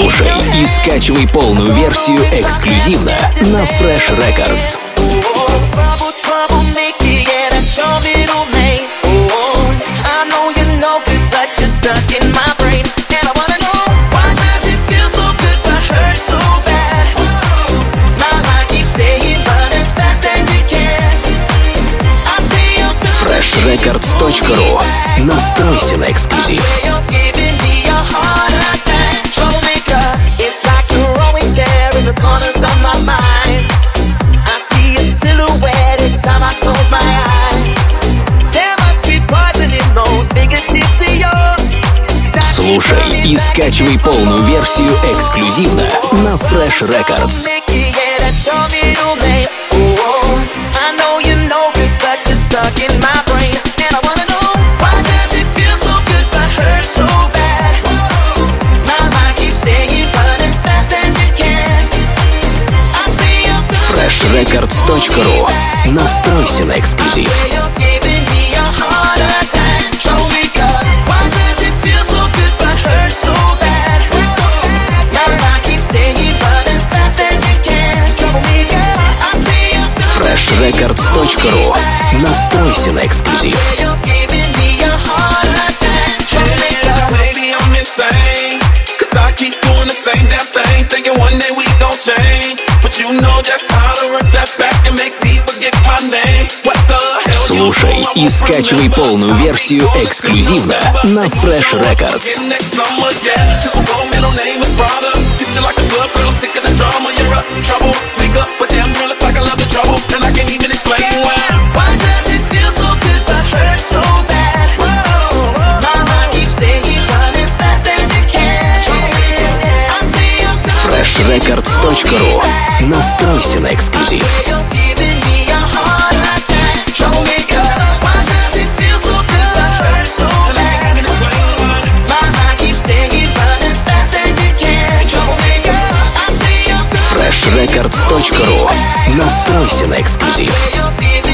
Слушай и скачивай полную версию эксклюзивно на Fresh Records. Fresh in my freshrecords.ru. Настройся на эксклюзив. Слушай и скачивай полную версию эксклюзивно на Fresh Records. stuck in my brain and I wanna know why does it feel so good but hurt so bad my mind keeps saying run as fast as you can I see you freshrecords.ru Настройся на эксклюзив Records.ru Настройся на эксклюзив. Thinking one day we gon' change But you know just how to rip that back And make people get my name What the hell Слушай и скачивай полную версию эксклюзивно на Fresh Records Trouble records.ru. Настройся на эксклюзив. freshrecords.ru Настройся на эксклюзив.